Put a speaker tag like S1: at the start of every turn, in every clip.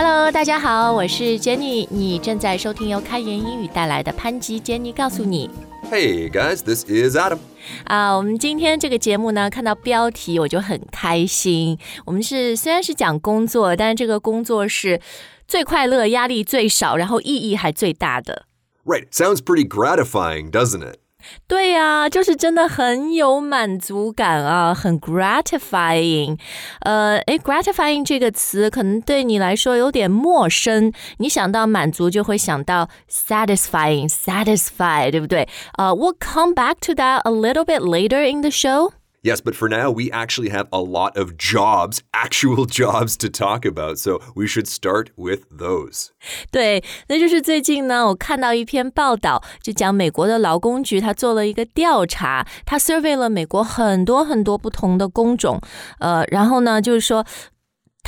S1: Hello，大家好，我是 Jenny，你正在收听由开言英语带来的潘吉 Jenny 告诉你。
S2: Hey guys, this is Adam.
S1: 啊，我们今天这个节目呢，看到标题我就很开心。我们是虽然是讲工作，但是这个工作是最快乐、压力最少，然后意义还最大的。
S2: Right, sounds pretty gratifying, doesn't it?
S1: 对呀、就是真的很有满足感啊，很 gratifying。呃，诶 g r a t i f y i n g 这个词可能对你来说有点陌生。你想到满足，就会想到 satisfying，satisfy，对不对？呃、w e l l come back to that a little bit later in the show.
S2: Yes, but for now, we actually have a lot of jobs, actual jobs to talk about, so we should start with those.
S1: 对，那就是最近呢，我看到一篇报道，就讲美国的劳工局他做了一个调查，他 survey 了美国很多很多不同的工种，呃，然后呢，就是说。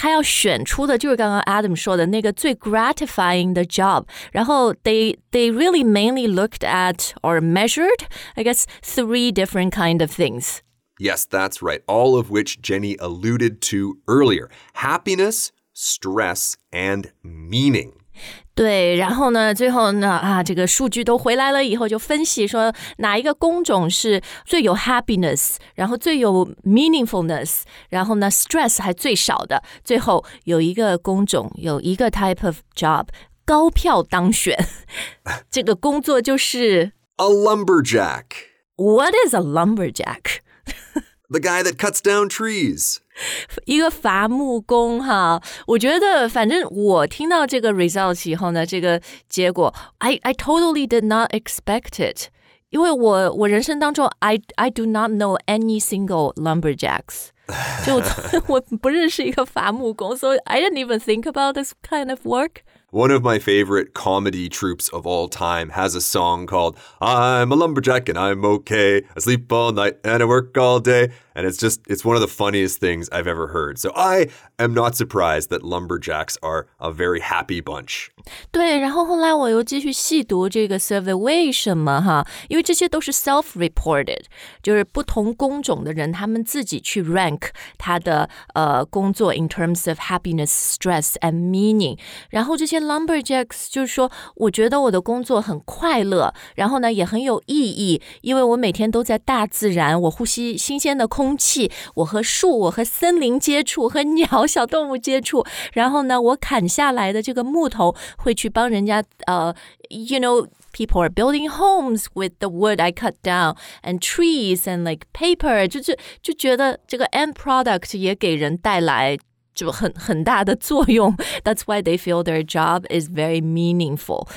S1: 他要选出的就是刚刚 Adam 说的那个最 gratifying 的 job，然后 they they really mainly looked at or measured, I guess, three different kind of things.
S2: Yes, that's right, all of which Jenny alluded to earlier happiness, stress, and meaning.
S1: 对，然后呢，最后呢，啊，这个数据都回来了以后，就分析说哪一个工种是最有 happiness，然后最有 meaningfulness，然后呢，stress 还最少的。最后有一个工种，有一个 type of job 高票当选，这个工作就是
S2: A lumberjack,
S1: What is a lumberjack？
S2: the guy that cuts down trees.
S1: 一个伐木工哈，我觉得反正我听到这个 results 以后呢，这个结果，I I totally did not expect it，因为我我人生当中 I I do not know any single lumberjacks，就我不认识一个伐木工，so I didn't even think about this kind of work。
S2: One of my favorite comedy troupes of all time has a song called I'm a lumberjack and I'm okay. I sleep all night and I work all day. And it's just, it's one of the funniest things I've ever heard. So I am not surprised that lumberjacks are a very happy bunch.
S1: 对，然后后来我又继续细读这个 survey，为什么哈？因为这些都是 self-reported，就是不同工种的人他们自己去 rank 他的呃工作 in terms of happiness, stress and meaning。然后这些 lumberjacks 就是说，我觉得我的工作很快乐，然后呢也很有意义，因为我每天都在大自然，我呼吸新鲜的空气，我和树、我和森林接触，和鸟、小动物接触，然后呢，我砍下来的这个木头会去帮人家呃，you know。People are building homes with the wood I cut down and trees and like paper，就是就觉得这个 end product 也给人带来 就很很大的作用。That's why they feel their job is very meaningful。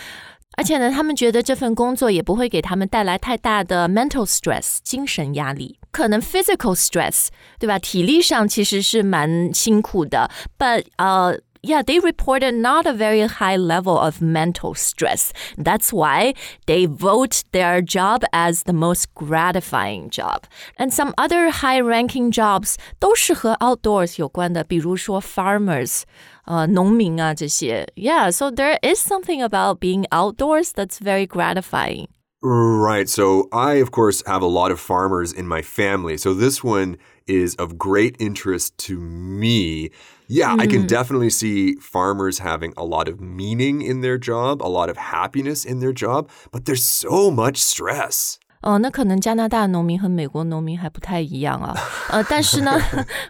S1: 而且呢，他们觉得这份工作也不会给他们带来太大的 mental stress 精神压力，可能 physical stress 对吧？体力上其实是蛮辛苦的，but 呃、 yeah, they reported not a very high level of mental stress. That's why they vote their job as the most gratifying job. And some other high ranking jobs 都是和 outdoors 有关的，比如说 farmers. 呃，农民啊，这些，Yeah, so there is something about being outdoors that's very gratifying.
S2: Right. So I, of course, have a lot of farmers in my family. So this one is of great interest to me. Yeah, I can definitely see farmers having a lot of meaning in their job, a lot of happiness in their job, but there's so much stress.
S1: 哦，那可能加拿大农民和美国农民还不太一样啊。呃，但是呢，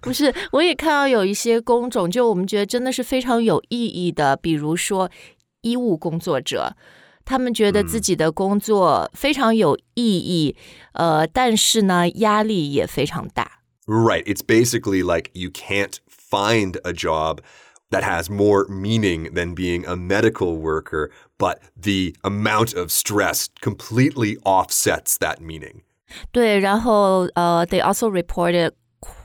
S1: 不是，我也看到有一些工种，就我们觉得真的是非常有意义的，比如说医务工作者。他们觉得自己的工作非常有意义，呃，但是呢，压力也非常大。
S2: Right. It's basically like you can't find a job that has more meaning than being a medical worker, but the amount of stress completely offsets that meaning.
S1: 对，然后呃，they also reported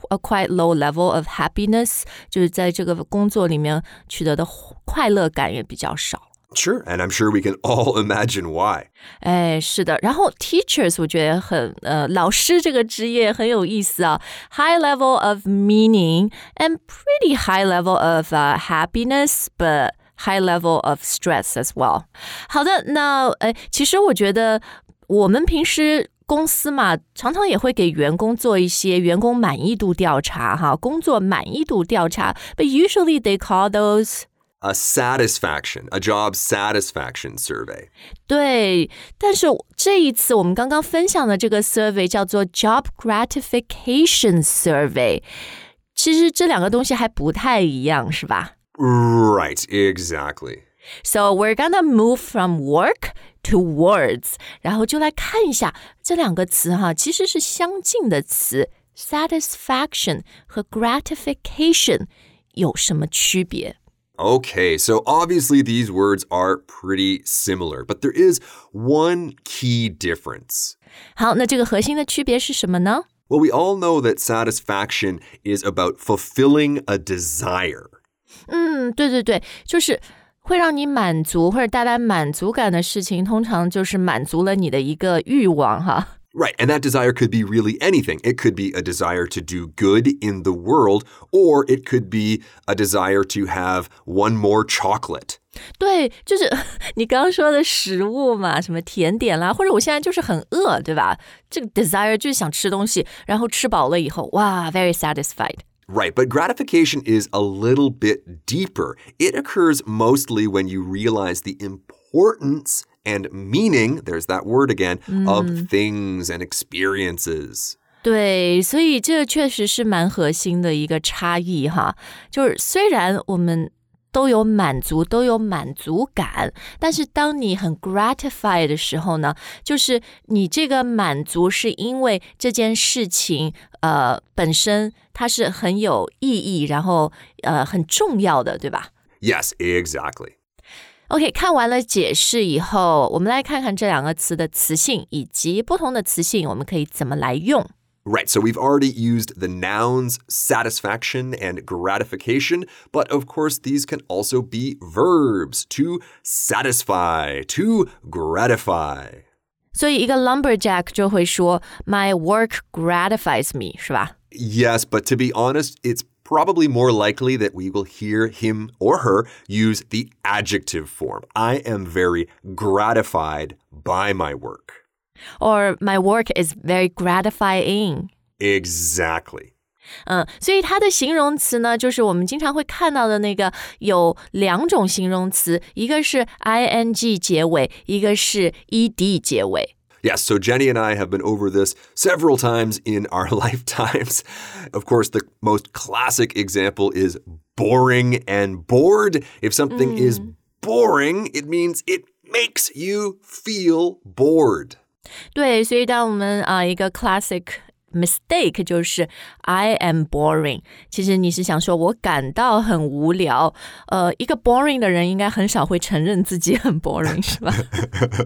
S1: a quite low level of happiness，就是在这个工作里面取得的快乐感也比较少。
S2: Sure. And I'm sure we can all imagine why.
S1: 哎，是的，然后 teachers 我觉得很呃，老师这个职业很有意思啊，high level of meaning and pretty high level of、uh, happiness, but high level of stress as well。好的，那呃，其实我觉得我们平时。公司嘛，常常也会给员工做一些员工满意度调查，哈，工作满意度调查。But usually they call those
S2: a satisfaction, a job satisfaction survey.
S1: 对，但是这一次我们刚刚分享的这个 survey 叫做 Job Gratification Survey，其实这两个东西还不太一样，是吧
S2: Right, exactly.
S1: ？So we're gonna move from work to words，然后就来看一下这两个词哈，其实是相近的词，satisfaction 和 gratification 有什么区别？
S2: Okay, so obviously these words are pretty similar, but there is one key difference.
S1: 好，那这个核心的区别是什么呢？
S2: Well, we all know that satisfaction is about fulfilling a desire.
S1: 嗯，对对对，就是会让你满足或者带来满足感的事情，通常就是满足了你的一个欲望哈。
S2: Right, and that desire could be really anything. It could be a desire to do good in the world, or it could be a desire to have one more chocolate.
S1: 对，就是你刚刚说的食物嘛，什么甜点啦，或者我现在就是很饿，对吧？这个 desire 就是想吃东西，然后吃饱了以后，哇，very satisfied。
S2: Right, but gratification is a little bit deeper. It occurs mostly when you realize the importance and meaning, there's that word again, of things and experiences.
S1: 对，所以这确实是蛮核心的一个差异哈。就是虽然我们都有满足，都有满足感，但是当你很 gratify 的时候呢，就是你这个满足是因为这件事情呃本身它是很有意义，然后呃很重要的，对吧？
S2: Yes, exactly.
S1: OK，看完了解释以后，我们来看看这两个词的词性以及不同的词性，我们可以怎么来用。
S2: Right, so we've already used the nouns satisfaction and gratification, but of course, these can also be verbs to satisfy, to gratify.
S1: 所以一个 lumberjack 就会说 My work gratifies me，是吧？
S2: Yes, but to be honest, it's probably more likely that we will hear him or her use the adjective form. I am very gratified by my work.
S1: Or my work is very gratifying。
S2: Exactly.
S1: 嗯，所以它的形容词呢，就是我们经常会看到的那个有两种形容词，一个是 ing 结尾，一个是 ed 结尾。
S2: Yes, so Jenny and I have been over this several times in our lifetimes. Of course, the most classic example is boring and bored. If something is boring, it means it makes you feel bored.
S1: 对，所以当我们啊、一个 classic mistake 就是 I am boring，其实你是想说我感到很无聊。呃，一个 boring 的人应该很少会承认自己很 boring，是吧？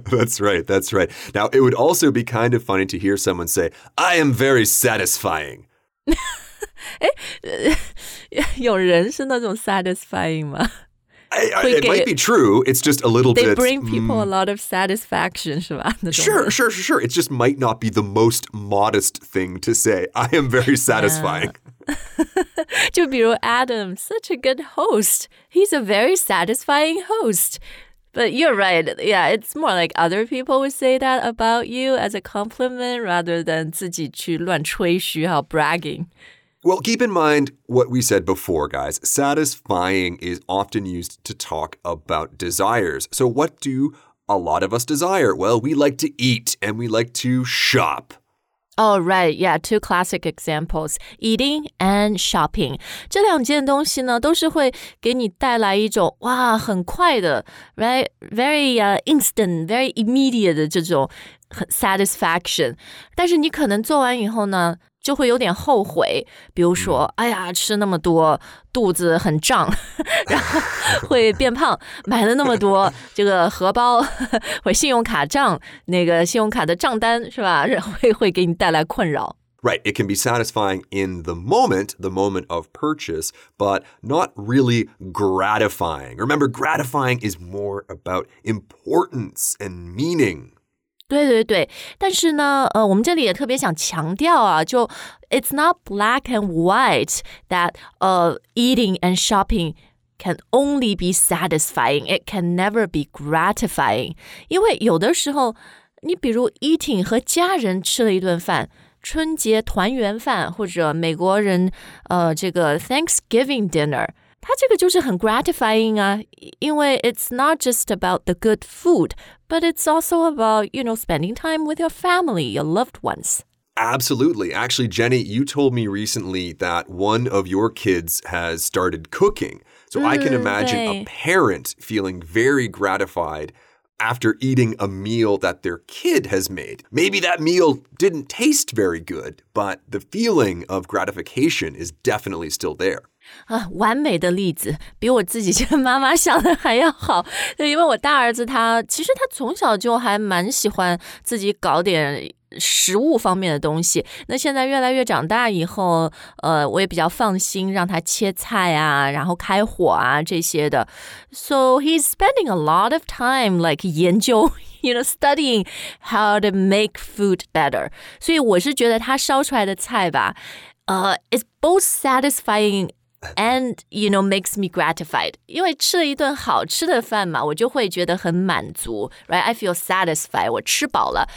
S2: that's right, that's right. Now, it would also be kind of funny to hear someone say, I am very satisfying.
S1: 有人是那种 satisfying 吗
S2: I, I-
S1: We
S2: it might
S1: get-
S2: be true. It's just a little
S1: ？They
S2: bit.
S1: bring people a lot of satisfaction，是吧？那种
S2: Sure,
S1: 人
S2: sure, sure, sure. It just might not be the most modest thing to say. I am very satisfying.
S1: 就比如 Adam, such a good host. He's a very satisfying host. But you're right. Yeah, it's more like other people would say that about you as a compliment rather than 自己去乱吹嘘哈 bragging.
S2: Well, keep in mind what we said before, guys. Satisfying is often used to talk about desires. So, what do a lot of us desire? Well, we like to eat and we like to shop.
S1: Oh, right. Yeah, two classic examples, eating and shopping. 这两件东西呢，都是会给你带来一种哇，很快的，right, very uh, instant, very immediate 的这种很 satisfaction。但是你可能做完以后呢， 就会有点后悔。比如说，哎呀，吃那么多，肚子很胀，然后会变胖。买了那么多这个荷包或信用卡账，那个信用卡的账单是吧？会会给你带来困扰。
S2: Right, it can be satisfying in the moment, the moment of purchase, but not really gratifying. Remember, gratifying is more about importance and meaning.
S1: 对对对，但是呢，呃，我们这里也特别想强调啊，就 it's not black and white that uh eating and shopping can only be satisfying. It can never be gratifying. 因为有的时候，你比如 eating 和家人吃了一顿饭。春节团圆饭，或者美国人，呃，这个 Thanksgiving dinner，它这个就是很 gratifying 啊，因为 it's not just about the good food, but it's also about, you know, spending time with your family, your loved ones.
S2: Absolutely. Actually, Jenny, you told me recently that one of your kids has started cooking. So I can imagine a parent feeling very gratified after eating a meal that their kid has made. Maybe that meal didn't taste very good, but the feeling of gratification is definitely still there.
S1: 啊，完美的例子，比我自己这个妈妈想的还要好。对，因为我大儿子他其实他从小就还蛮喜欢自己搞点食物方面的东西。那现在越来越长大以后，呃，我也比较放心让他切菜啊，然后开火啊这些的。So he's spending a lot of time like 研究，you know, studying how to make food better。所以我是觉得他烧出来的菜吧，呃，is both satisfying。 and you know makes me gratified，因为吃了一顿好吃的饭嘛，我就会觉得很满足，right？I feel satisfied，我吃饱了。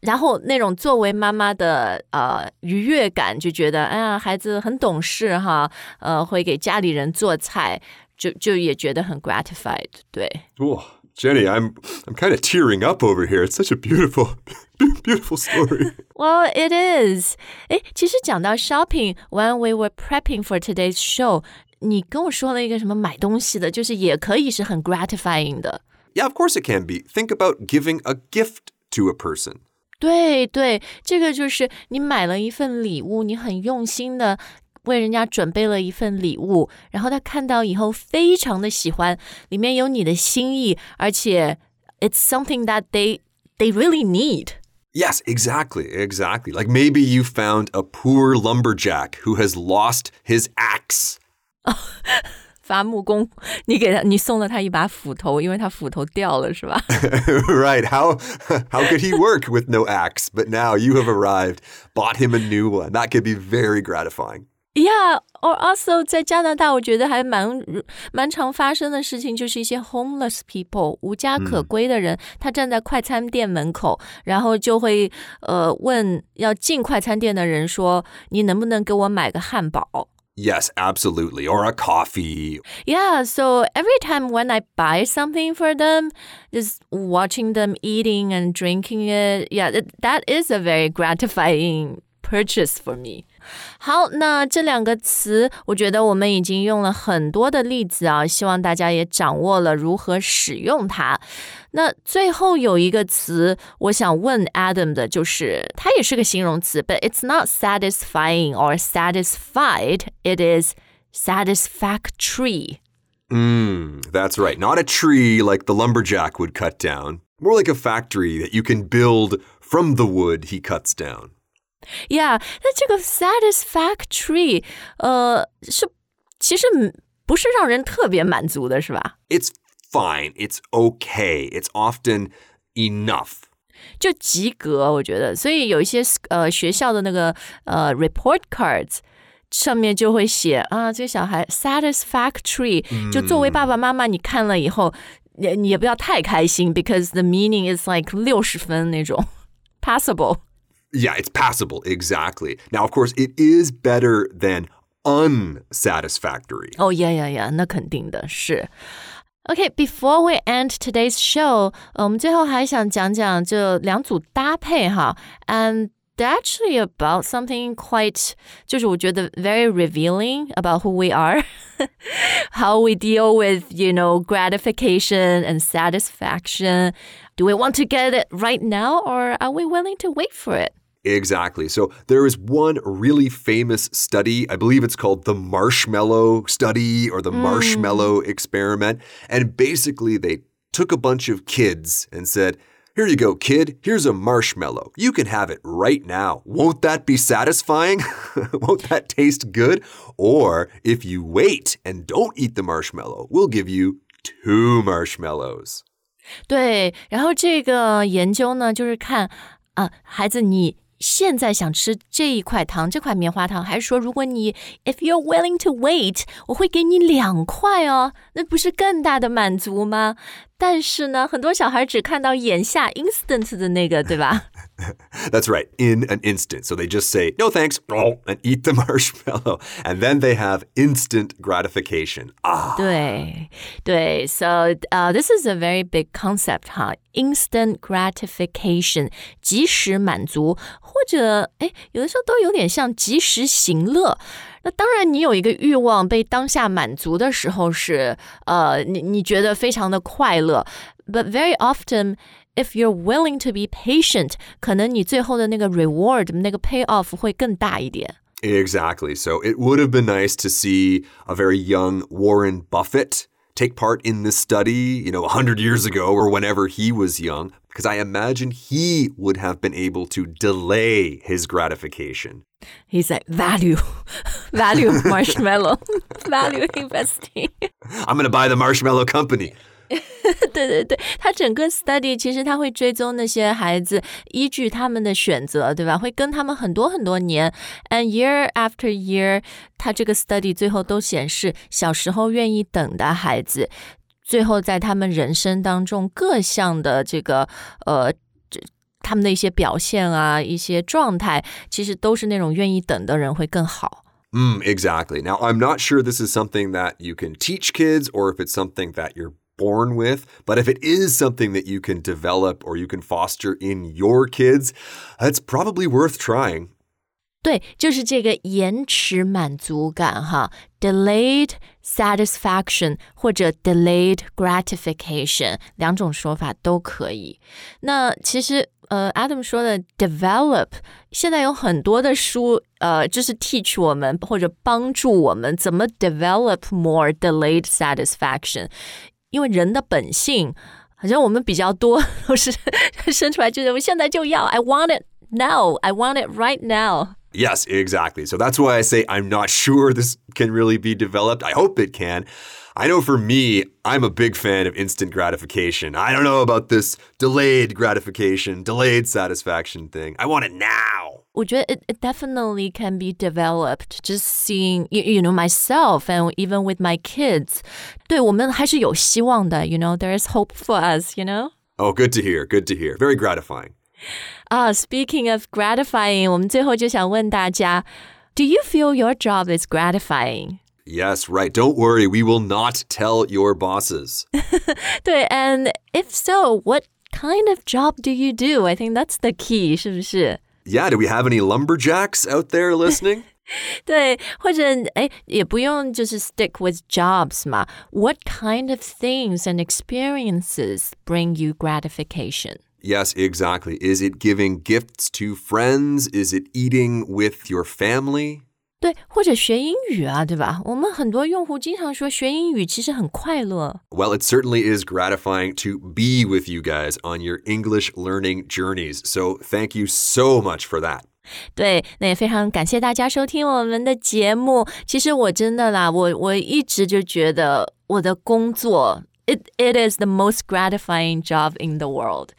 S1: 然后那种作为妈妈的呃愉悦感，就觉得哎呀，孩子很懂事哈，呃，会给家里人做菜，就就也觉得很 gratified，对。
S2: 哇。 Jenny, I'm I'm kind of tearing up over here. It's such a beautiful beautiful story.
S1: well, it is. 哎，其实讲到 shopping, when we were prepping for today's show, 你跟我说了一个什么买东西的，就是也可以是很 gratifying 的。
S2: Yeah, of course it can be. Think about giving a gift to a person.
S1: 对对，这个就是你买了一份礼物，你很用心的 为人家准备了一份礼物，然后他看到以后非常的喜欢，里面有你的心意，而且 it's something that they they really need.
S2: Yes, exactly, exactly. Like maybe you found a poor lumberjack who has lost his axe.
S1: 伐木工，你给他，你送了他一把斧头，因为他斧头掉了，是吧？
S2: Right. How how could he work with no axe? But now you have arrived, bought him a new one. That could be very gratifying.
S1: Yeah, or also 在加拿大，我觉得还蛮蛮常发生的事情，就是一些 homeless people 无家可归的人，他站在快餐店门口，然后就会呃问要进快餐店的人说：“你能不能给我买个汉堡？”
S2: Yes, absolutely. Or a coffee.
S1: Yeah, so every time when I buy something for them, just watching them eating and drinking it, yeah, that is a very gratifying purchase for me. 好，那这两个词，我觉得我们已经用了很多的例子啊，希望大家也掌握了如何使用它。那最后有一个词，我想问 Adam 的就是，它也是个形容词，but it's not satisfying or satisfied. It is satisfactory.
S2: Mm, that's right. Not a tree like the lumberjack would cut down. More like a factory that you can build from the wood he cuts down.
S1: Yeah，那这个 satisfactory，呃，是其实不是让人特别满足的，是吧？
S2: It's fine. It's okay. It's often enough.
S1: 就及格，我觉得。所以有一些呃学校的那个呃 report cards 上面就会写啊，这个小孩 satisfactory、嗯。就作为爸爸妈妈，你看了以后，你你也不要太开心，because the meaning is like 六十分那种 passable。
S2: Yeah, it's passable, exactly. Now, of course, it is better than unsatisfactory.
S1: Oh, yeah, yeah, yeah. 那肯定的是。Okay, before we end today's show，我们最后还想讲讲这两组搭配哈，and they're actually about something quite 就是我觉得 very revealing about who we are, how we deal with you know gratification and satisfaction. Do we want to get it right now, or are we willing to wait for it?
S2: Exactly. So there is one really famous study. I believe it's called the marshmallow study or the mm. marshmallow experiment. And basically, they took a bunch of kids and said, here you go, kid. Here's a marshmallow. You can have it right now. Won't that be satisfying? Won't that taste good? Or if you wait and don't eat the marshmallow, we'll give you two marshmallows.
S1: 对，然后这个研究呢，就是看啊，孩子你 现在想吃这一块糖，这块棉花糖，还是说，如果你 if you're willing to wait，我会给你两块哦，那不是更大的满足吗？但是呢，很多小孩只看到眼下 instant 的那个，对吧？
S2: That's right, in an instant. So they just say, no thanks, and eat the marshmallow. And then they have instant gratification. Ah.
S1: 对对，so uh, this is a very big concept 哈，instant gratification，及时满足，或者哎，有的时候都有点像及时行乐。 那当然，你有一个欲望被当下满足的时候是，呃，你你觉得非常的快乐。But very often, if you're willing to be patient，可能你最后的那个 reward 那个 payoff 会更大一点。
S2: Exactly. So it would have been nice to see a very young Warren Buffett take part in this study, you know, 100 years ago or whenever he was young, because I imagine he would have been able to delay his gratification.
S1: He's like, value, value marshmallow, value investing.
S2: I'm going to buy the marshmallow company.
S1: 对对对，他整个 study 其实他会追踪那些孩子，依据他们的选择，对吧？会跟他们很多很多年，and year after year，他这个 study 最后都显示，小时候愿意等的孩子，最后在他们人生当中各项的这个呃。他们的一些表现啊，一些状态，其实都是那种愿意等的人会更好。
S2: Mm, exactly. Now, I'm not sure this is something that you can teach kids or if it's something that you're born with. But if it is something that you can develop or you can foster in your kids, that's probably worth trying.
S1: 对，就是这个延迟满足感哈，delayed satisfaction 或者 delayed gratification 两种说法都可以。那其实呃，Adam 说的 develop，现在有很多的书，呃，就是 teach 我们或者帮助我们怎么 develop more delayed satisfaction。 因为人的本性，好像我们比较多都是生出来就是我现在就要，I want it now, I want it right now.
S2: Yes, exactly. So that's why I say I'm not sure this can really be developed. I hope it can. I know for me, I'm a big fan of instant gratification. I don't know about this delayed gratification, delayed satisfaction thing. I want it now.
S1: 我觉得 it, it definitely can be developed. Just seeing, you, you know, myself and even with my kids. 对我们还是有希望的, you know, there is hope for us, you know?
S2: Oh, good to hear. Good to hear. Very gratifying.
S1: Ah, speaking of gratifying, 我们最后就想问大家, do you feel your job is gratifying?
S2: Yes, right. Don't worry, we will not tell your bosses.
S1: 对, and if so, what kind of job do you do? I think that's the key, 是不是?
S2: Yeah, do we have any lumberjacks out there listening?
S1: 对，或者哎，也不用就是 stick with jobs 嘛。What kind of things and experiences bring you gratification?
S2: Yes, exactly. Is it giving gifts to friends? Is it eating with your family?
S1: 对，或者学英语啊，对吧？我们很多用户经常说学英语其实很快乐。
S2: Well, it certainly is gratifying to be with you guys on your English learning journeys. So thank you so much for that.
S1: 对，那也非常感谢大家收听我们的节目。其实我真的啦，我我一直就觉得我的工作，it it is the most gratifying job in the world。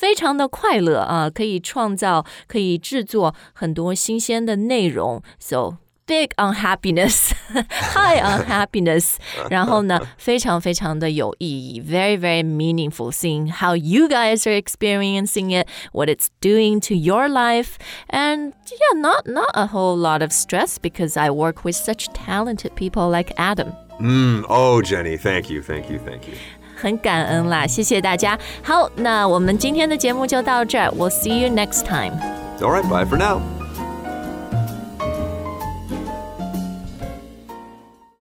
S1: 非常的快乐啊，可以创造，可以制作很多新鲜的内容。So big on happiness, high on happiness，然后呢，非常非常的有意义，very very meaningful. Seeing how you guys are experiencing it, what it's doing to your life, and yeah, not not a whole lot of stress because I work with such talented people like Adam.
S2: Mm, oh, Jenny, thank you, thank you, thank you.
S1: 很感恩啦，谢谢大家。好，那我们今天的节目就到这儿，We'll see you next time.
S2: All right, bye for now.